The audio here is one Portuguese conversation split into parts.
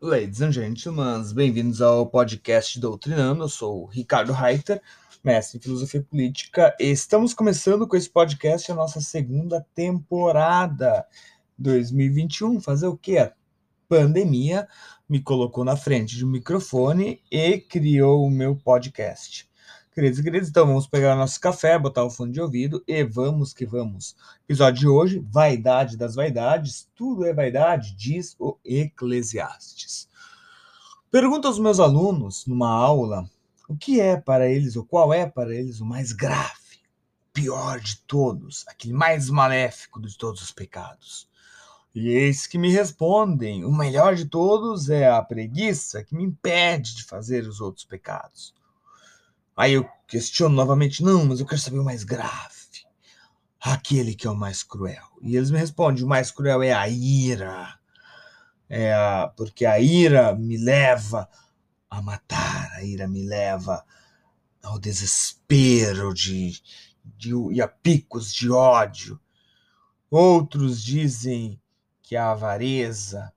Ladies and gentlemen, bem-vindos ao podcast Doutrinando. Eu sou o Ricardo Reiter, mestre em filosofia política, estamos começando com esse podcast a nossa segunda temporada 2021. Fazer o quê? A pandemia me colocou na frente de um microfone e criou o meu podcast. Queridos e queridos, então vamos pegar nosso café, botar o fone de ouvido e vamos que vamos. Episódio de hoje, vaidade das vaidades, tudo é vaidade, diz o Eclesiastes. Pergunto aos meus alunos numa aula o que é para eles, ou qual é para eles o mais grave, pior de todos, aquele mais maléfico de todos os pecados. E eis que me respondem: o melhor de todos é a preguiça que me impede de fazer os outros pecados. Aí eu questiono novamente, não, mas eu quero saber o mais grave. Aquele que é o mais cruel. E eles me respondem, o mais cruel é a ira. É a, porque a ira me leva a matar, a ira me leva ao desespero de, de, e a picos de ódio. Outros dizem que a avareza,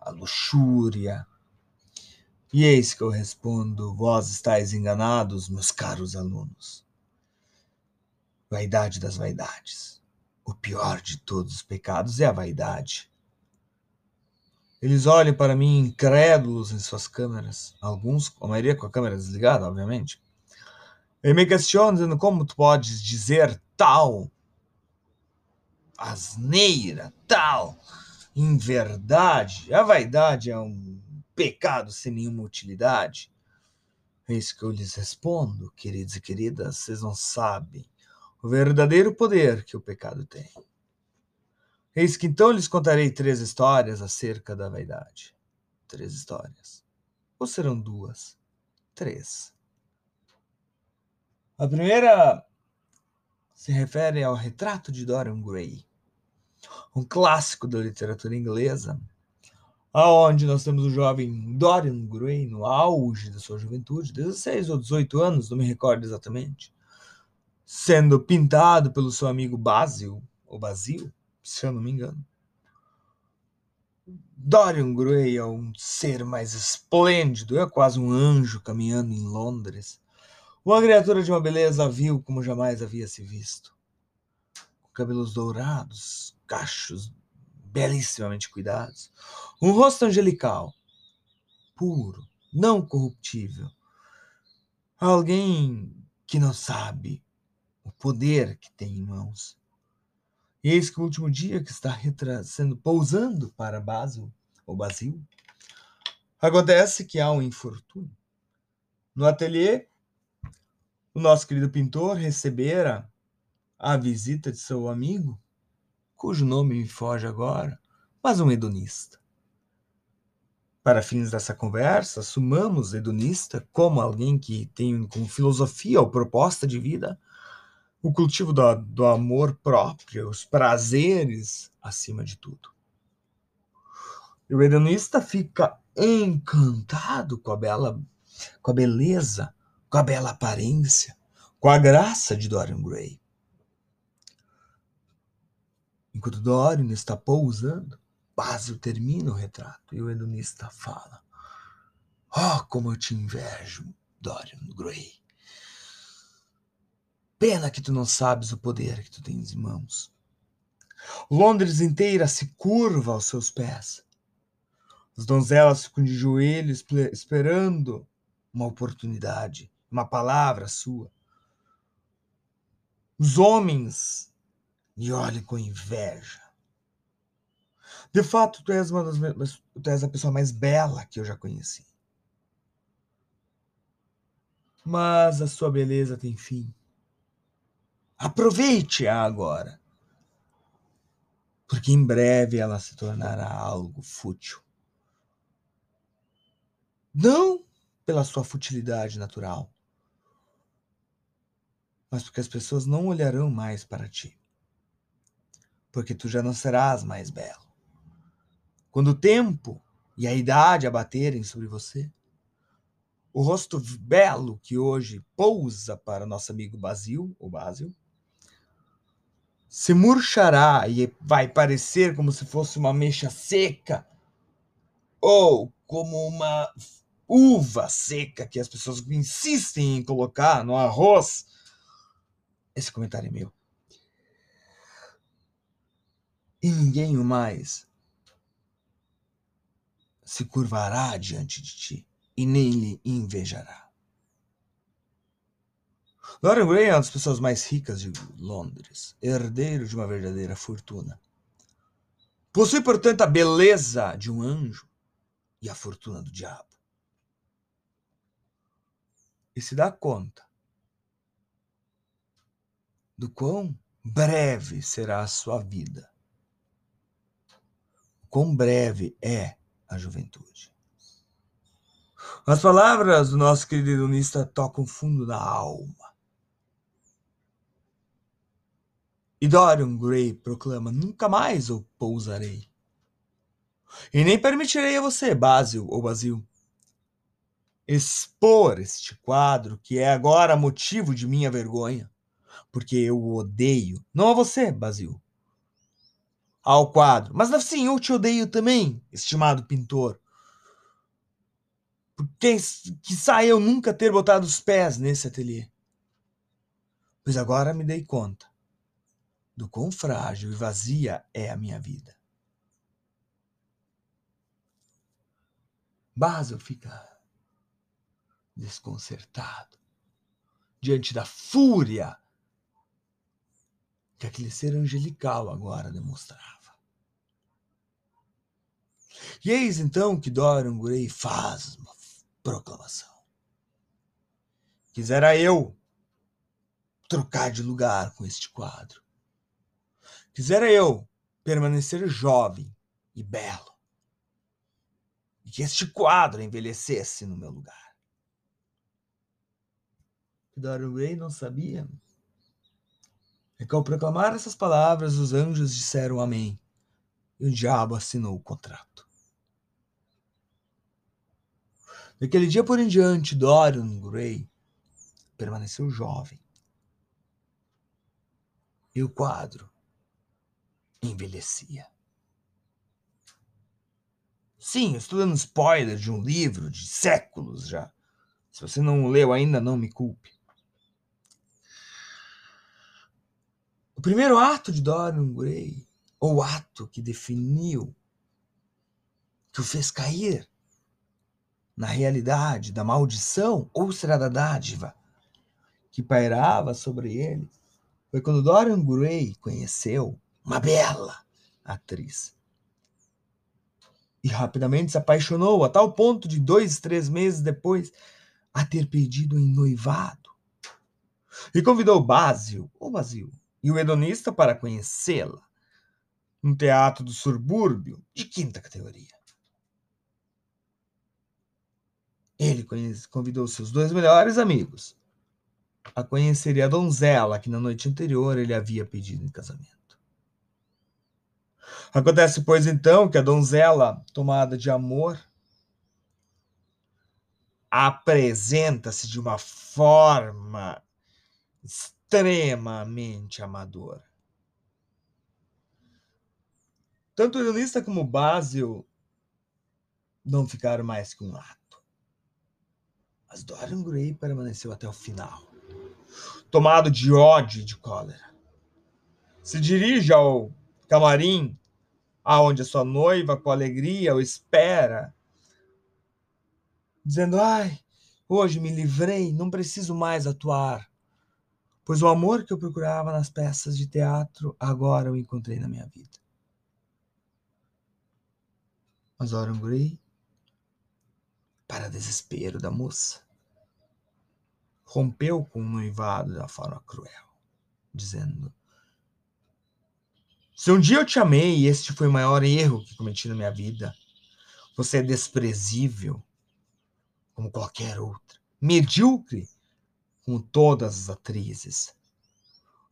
a luxúria, e eis que eu respondo: Vós estáis enganados, meus caros alunos. Vaidade das vaidades. O pior de todos os pecados é a vaidade. Eles olham para mim incrédulos em suas câmeras, alguns, a maioria com a câmera desligada, obviamente. E me questionam dizendo como tu podes dizer tal asneira, tal inverdade. A vaidade é um pecado sem nenhuma utilidade? É isso que eu lhes respondo, queridos e queridas, vocês não sabem o verdadeiro poder que o pecado tem. Eis que então lhes contarei três histórias acerca da vaidade. Três histórias. Ou serão duas? Três. A primeira se refere ao retrato de Dorian Gray, um clássico da literatura inglesa, aonde nós temos o jovem Dorian Gray no auge da sua juventude, 16 ou 18 anos, não me recordo exatamente, sendo pintado pelo seu amigo Basil, ou Basil, se eu não me engano. Dorian Gray é um ser mais esplêndido, é quase um anjo caminhando em Londres. Uma criatura de uma beleza vil como jamais havia se visto. Com cabelos dourados, cachos belíssimamente cuidados, um rosto angelical, puro, não corruptível. Alguém que não sabe o poder que tem em mãos. E eis que o último dia que está sendo pousando para Basil, ou Basil, acontece que há um infortúnio. No ateliê, o nosso querido pintor recebera a visita de seu amigo, cujo nome me foge agora, mas um hedonista. Para fins dessa conversa, assumamos hedonista como alguém que tem como filosofia ou proposta de vida o cultivo do, do amor próprio, os prazeres acima de tudo. E o hedonista fica encantado com a bela, com a beleza, com a bela aparência, com a graça de Dorian Gray. Enquanto Dorian está pousando, Basil termina o retrato e o hedonista fala: Oh, como eu te invejo, Dorian Gray. Pena que tu não sabes o poder que tu tens em mãos. Londres inteira se curva aos seus pés. As donzelas ficam de joelhos esperando uma oportunidade, uma palavra sua. Os homens e olhe com inveja. De fato, tu és, uma das, tu és a pessoa mais bela que eu já conheci. Mas a sua beleza tem fim. Aproveite-a agora. Porque em breve ela se tornará algo fútil. Não pela sua futilidade natural, mas porque as pessoas não olharão mais para ti porque tu já não serás mais belo. Quando o tempo e a idade abaterem sobre você, o rosto belo que hoje pousa para nosso amigo Basil, o Basil, se murchará e vai parecer como se fosse uma mecha seca ou como uma uva seca que as pessoas insistem em colocar no arroz. Esse comentário é meu. E ninguém mais se curvará diante de ti e nem lhe invejará. Dorian Gray é uma das pessoas mais ricas de Londres, herdeiro de uma verdadeira fortuna. Possui, portanto, a beleza de um anjo e a fortuna do diabo. E se dá conta do quão breve será a sua vida. Quão breve é a juventude. As palavras do nosso querido hedonista tocam fundo na alma. E Dorian Gray proclama: Nunca mais eu pousarei. E nem permitirei a você, Basil ou Basil, expor este quadro que é agora motivo de minha vergonha, porque eu o odeio, não a você, Basil, ao quadro. Mas assim, eu te odeio também, estimado pintor. Porque que eu nunca ter botado os pés nesse ateliê. Pois agora me dei conta do quão frágil e vazia é a minha vida. Basil fica desconcertado diante da fúria que aquele ser angelical agora demonstrava. E eis então que Dorian Gray faz uma proclamação. Quisera eu trocar de lugar com este quadro. Quisera eu permanecer jovem e belo. E que este quadro envelhecesse no meu lugar. Dorian Gray não sabia e que ao proclamar essas palavras, os anjos disseram amém. E o diabo assinou o contrato. Daquele dia por em diante, Dorian Gray permaneceu jovem. E o quadro envelhecia. Sim, estou dando spoiler de um livro de séculos já. Se você não leu ainda, não me culpe. O primeiro ato de Dorian Gray, ou ato que definiu, que o fez cair na realidade da maldição, ou será da dádiva, que pairava sobre ele, foi quando Dorian Gray conheceu uma bela atriz. E rapidamente se apaixonou, a tal ponto de dois, três meses depois, a ter pedido em noivado. E convidou Basil, ou Basil, e o hedonista para conhecê-la, um teatro do subúrbio de quinta categoria. Ele convidou seus dois melhores amigos a conhecer a donzela que na noite anterior ele havia pedido em casamento. Acontece, pois, então, que a donzela, tomada de amor, apresenta-se de uma forma extremamente amador. Tanto o Elista como Basil não ficaram mais que um ato. Mas Dorian Gray permaneceu até o final, tomado de ódio e de cólera. Se dirige ao camarim, aonde a sua noiva, com alegria, o espera, dizendo: Ai, hoje me livrei, não preciso mais atuar pois o amor que eu procurava nas peças de teatro agora eu encontrei na minha vida. Mas Oran Gray, para desespero da moça, rompeu com o noivado da forma cruel, dizendo: Se um dia eu te amei e este foi o maior erro que cometi na minha vida, você é desprezível como qualquer outra, medíocre com todas as atrizes.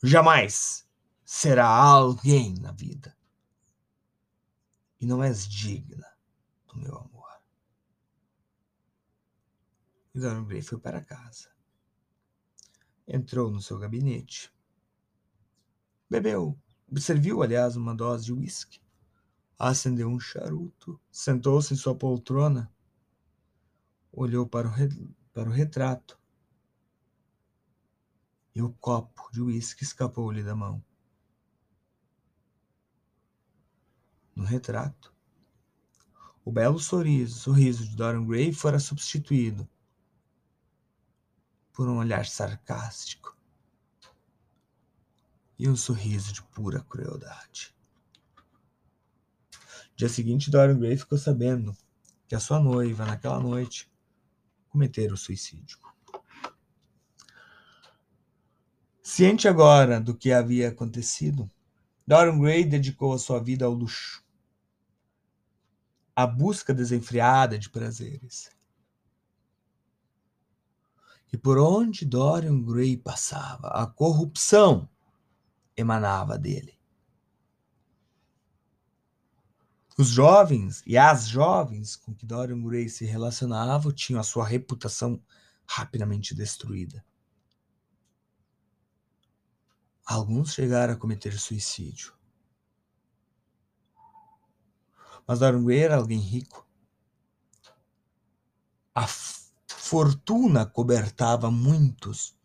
Jamais será alguém na vida. E não és digna do meu amor. E Dorian Gray foi para casa. Entrou no seu gabinete. Bebeu, serviu, aliás, uma dose de uísque. Acendeu um charuto, sentou-se em sua poltrona olhou para o, para o retrato e o copo de uísque escapou-lhe da mão. No retrato, o belo sorriso, sorriso de Dorian Gray fora substituído por um olhar sarcástico e um sorriso de pura crueldade. Dia seguinte, Dorian Gray ficou sabendo que a sua noiva, naquela noite, cometera o suicídio. Ciente agora do que havia acontecido, Dorian Gray dedicou a sua vida ao luxo, à busca desenfreada de prazeres. E por onde Dorian Gray passava, a corrupção emanava dele. Os jovens e as jovens com que Dorian Gray se relacionava tinham a sua reputação rapidamente destruída. Alguns chegaram a cometer suicídio. Mas Gray era alguém rico. A fortuna cobertava muitos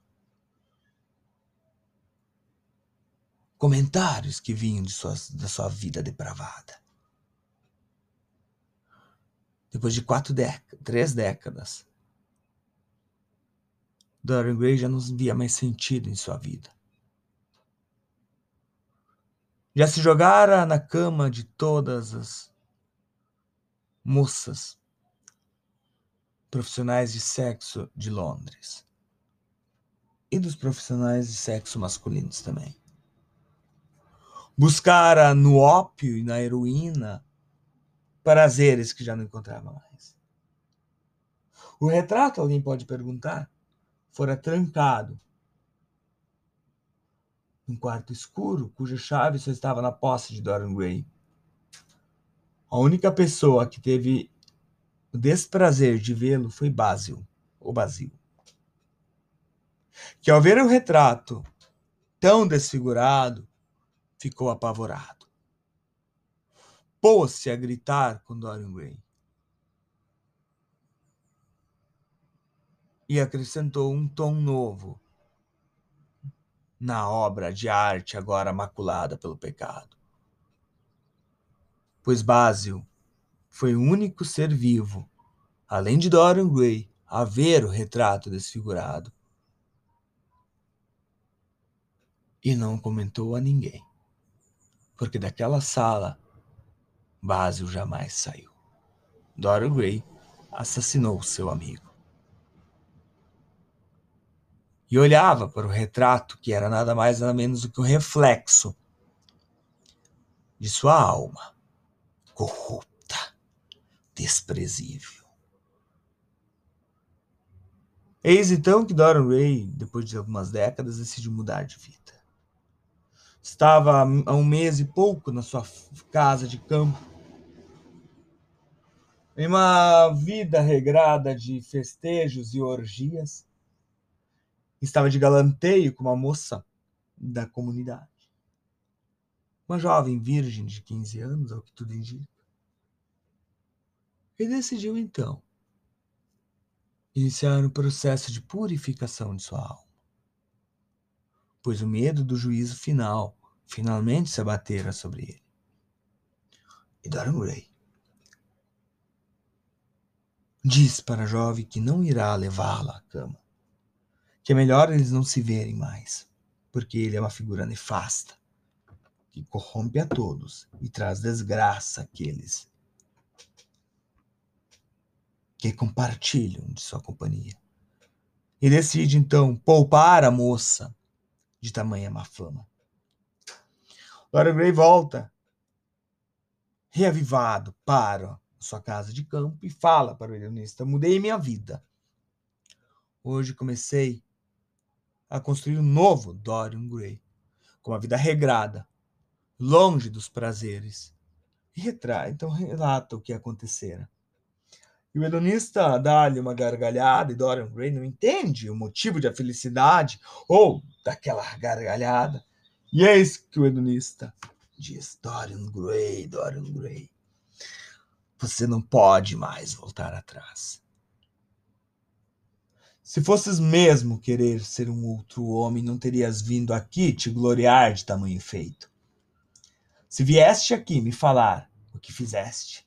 comentários que vinham de sua, da sua vida depravada. Depois de quatro décadas, três décadas, Dorian Gray já não via mais sentido em sua vida. Já se jogara na cama de todas as moças profissionais de sexo de Londres e dos profissionais de sexo masculinos também. Buscara no ópio e na heroína prazeres que já não encontrava mais. O retrato, alguém pode perguntar, fora trancado num quarto escuro cuja chave só estava na posse de Dorian Gray. A única pessoa que teve o desprazer de vê-lo foi Basil, o Basil. Que ao ver o retrato tão desfigurado, ficou apavorado. Pôs-se a gritar com Dorian Gray. E acrescentou um tom novo na obra de arte agora maculada pelo pecado. Pois Basil foi o único ser vivo, além de Dorian Gray, a ver o retrato desfigurado. E não comentou a ninguém, porque daquela sala Basil jamais saiu. Dorian Gray assassinou seu amigo. E olhava para o retrato, que era nada mais nada menos do que o reflexo de sua alma corrupta desprezível. Eis então que Dorian Ray, depois de algumas décadas, decide mudar de vida. Estava há um mês e pouco na sua casa de campo, em uma vida regrada de festejos e orgias. Estava de galanteio com uma moça da comunidade. Uma jovem virgem de 15 anos, ao que tudo indica. E decidiu então iniciar um processo de purificação de sua alma, pois o medo do juízo final finalmente se abatera sobre ele. E Dorian Gray diz para a jovem que não irá levá-la à cama, que é melhor eles não se verem mais, porque ele é uma figura nefasta, que corrompe a todos e traz desgraça àqueles que compartilham de sua companhia. E decide então poupar a moça de tamanha má fama. Dorian Gray volta, reavivado, para sua casa de campo e fala para o ilionista: Mudei minha vida. Hoje comecei a construir um novo Dorian Gray, com uma vida regrada, longe dos prazeres. E retrai, então relata o que acontecera. E o hedonista dá-lhe uma gargalhada e Dorian Gray não entende o motivo da felicidade ou daquela gargalhada. E isso que o hedonista diz: Dorian Gray, Dorian Gray, você não pode mais voltar atrás. Se fosses mesmo querer ser um outro homem, não terias vindo aqui te gloriar de tamanho feito. Se vieste aqui me falar o que fizeste,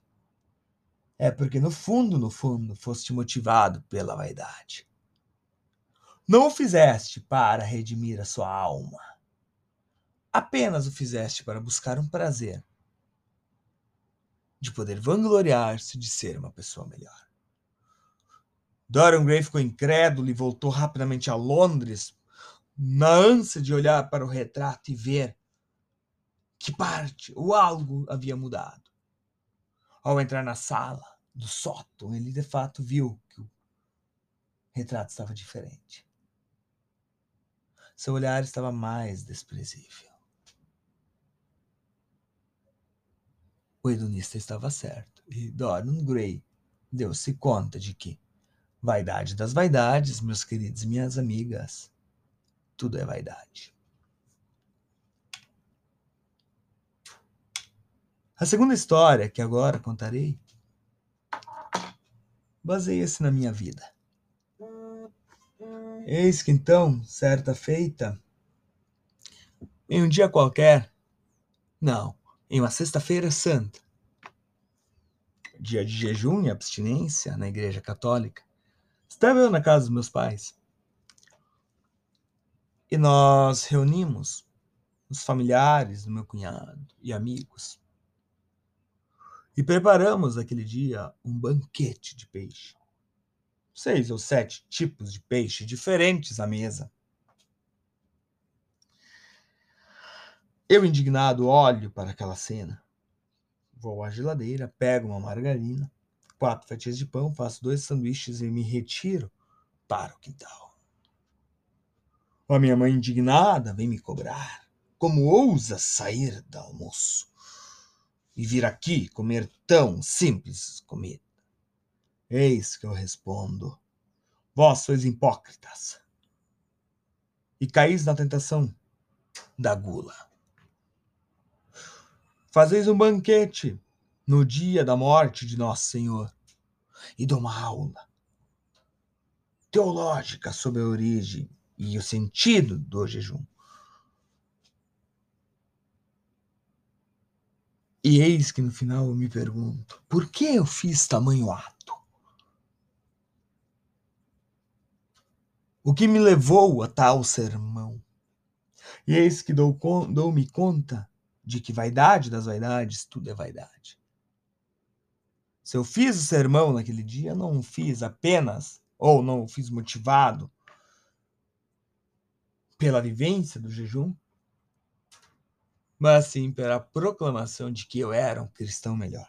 é porque no fundo, no fundo, foste motivado pela vaidade. Não o fizeste para redimir a sua alma. Apenas o fizeste para buscar um prazer de poder vangloriar-se de ser uma pessoa melhor. Dorian Gray ficou incrédulo e voltou rapidamente a Londres, na ânsia de olhar para o retrato e ver que parte ou algo havia mudado. Ao entrar na sala do sótão, ele de fato viu que o retrato estava diferente. Seu olhar estava mais desprezível. O hedonista estava certo e Dorian Gray deu-se conta de que Vaidade das vaidades, meus queridos minhas amigas. Tudo é vaidade. A segunda história que agora contarei baseia-se na minha vida. Eis que então, certa feita, em um dia qualquer, não, em uma sexta-feira santa, dia de jejum e abstinência na Igreja Católica, Estava eu na casa dos meus pais. E nós reunimos os familiares do meu cunhado e amigos. E preparamos aquele dia um banquete de peixe. Seis ou sete tipos de peixe diferentes à mesa. Eu, indignado, olho para aquela cena. Vou à geladeira, pego uma margarina, quatro fatias de pão, faço dois sanduíches e me retiro para o quintal. A minha mãe, indignada, vem me cobrar. Como ousa sair do almoço e vir aqui comer tão simples comida? Eis que eu respondo: Vós sois hipócritas e caís na tentação da gula. Fazeis um banquete no dia da morte de Nosso Senhor e dou uma aula teológica sobre a origem e o sentido do jejum. E eis que no final eu me pergunto: por que eu fiz tamanho ato? O que me levou a tal sermão? E eis que dou-me dou conta de que vaidade das vaidades, tudo é vaidade. Se eu fiz o sermão naquele dia, não fiz apenas, ou não fiz motivado pela vivência do jejum, mas sim pela proclamação de que eu era um cristão melhor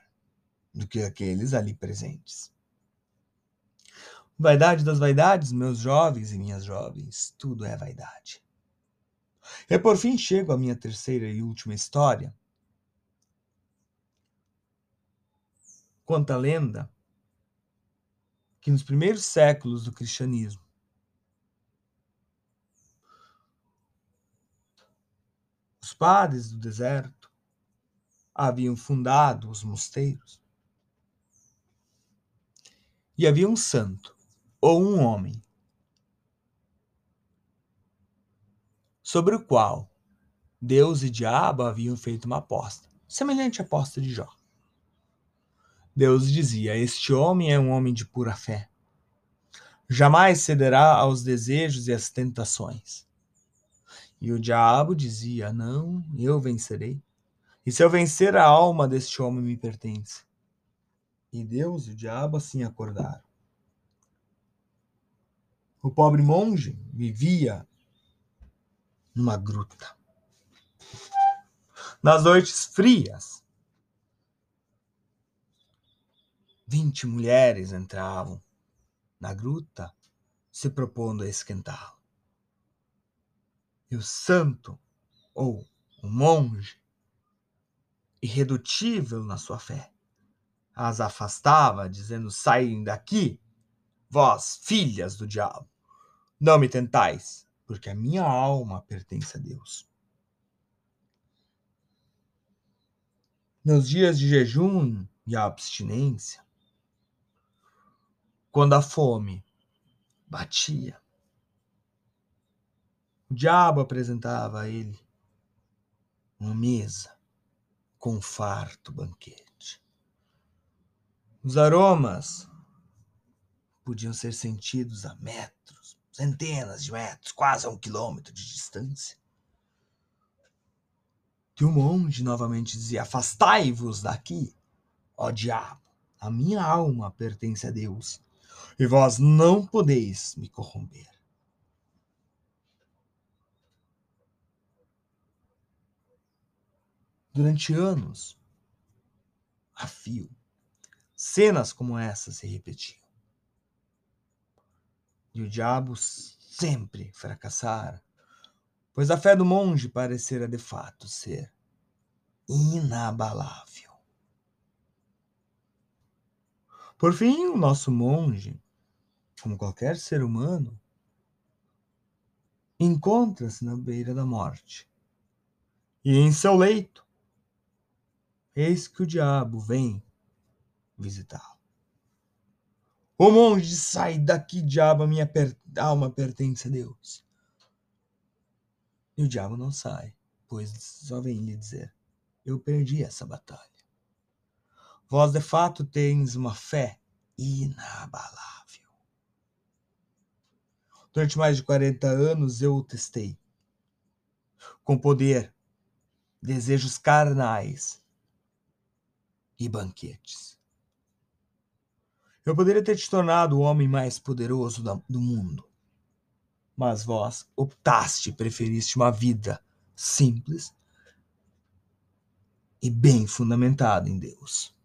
do que aqueles ali presentes. Vaidade das vaidades, meus jovens e minhas jovens, tudo é vaidade. E por fim chego à minha terceira e última história, Conta a lenda que nos primeiros séculos do cristianismo, os padres do deserto haviam fundado os mosteiros e havia um santo ou um homem sobre o qual Deus e diabo haviam feito uma aposta, semelhante à aposta de Jó. Deus dizia: Este homem é um homem de pura fé. Jamais cederá aos desejos e às tentações. E o diabo dizia: Não, eu vencerei. E se eu vencer, a alma deste homem me pertence. E Deus e o diabo assim acordaram. O pobre monge vivia numa gruta. Nas noites frias, Vinte mulheres entravam na gruta, se propondo a esquentá-lo. E o santo, ou o monge, irredutível na sua fé, as afastava, dizendo: Saem daqui, vós, filhas do diabo. Não me tentais, porque a minha alma pertence a Deus. Nos dias de jejum e abstinência, quando a fome batia. O diabo apresentava a ele uma mesa com um farto banquete. Os aromas podiam ser sentidos a metros, centenas de metros, quase a um quilômetro de distância. E o monge novamente dizia: Afastai-vos daqui, ó diabo, a minha alma pertence a Deus, e vós não podeis me corromper. Durante anos, a fio, cenas como essa se repetiam. E o diabo sempre fracassara, pois a fé do monge parecera de fato ser inabalável. Por fim, o nosso monge, como qualquer ser humano, encontra-se na beira da morte. E em seu leito, eis que o diabo vem visitá-lo. O monge sai daqui, diabo, a minha per alma pertence a Deus. E o diabo não sai, pois só vem lhe dizer: Eu perdi essa batalha. Vós de fato tens uma fé inabalável. Durante mais de 40 anos eu o testei. Com poder, desejos carnais e banquetes. Eu poderia ter te tornado o homem mais poderoso do mundo. Mas vós optaste, preferiste uma vida simples e bem fundamentada em Deus.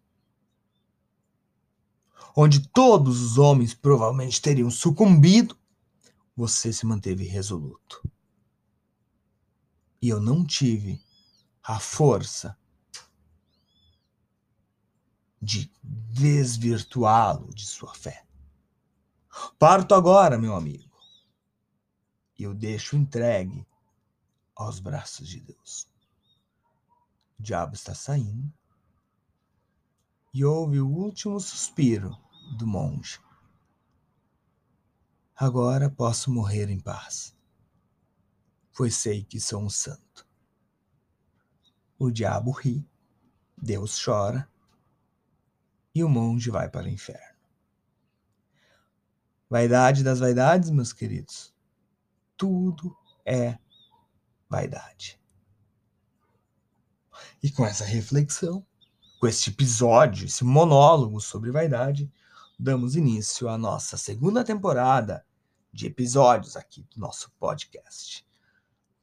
Onde todos os homens provavelmente teriam sucumbido, você se manteve resoluto. E eu não tive a força de desvirtuá-lo de sua fé. Parto agora, meu amigo, e eu deixo entregue aos braços de Deus. O diabo está saindo e ouve o último suspiro do monge. Agora posso morrer em paz, pois sei que sou um santo. O diabo ri, Deus chora e o monge vai para o inferno. Vaidade das vaidades, meus queridos. Tudo é vaidade. E com essa reflexão, com este episódio, esse monólogo sobre vaidade, damos início à nossa segunda temporada de episódios aqui do nosso podcast.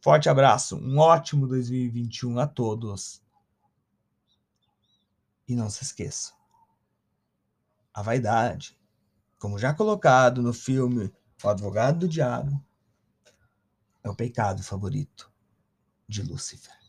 Forte abraço, um ótimo 2021 a todos. E não se esqueçam, a vaidade, como já colocado no filme O Advogado do Diabo, é o pecado favorito de Lúcifer.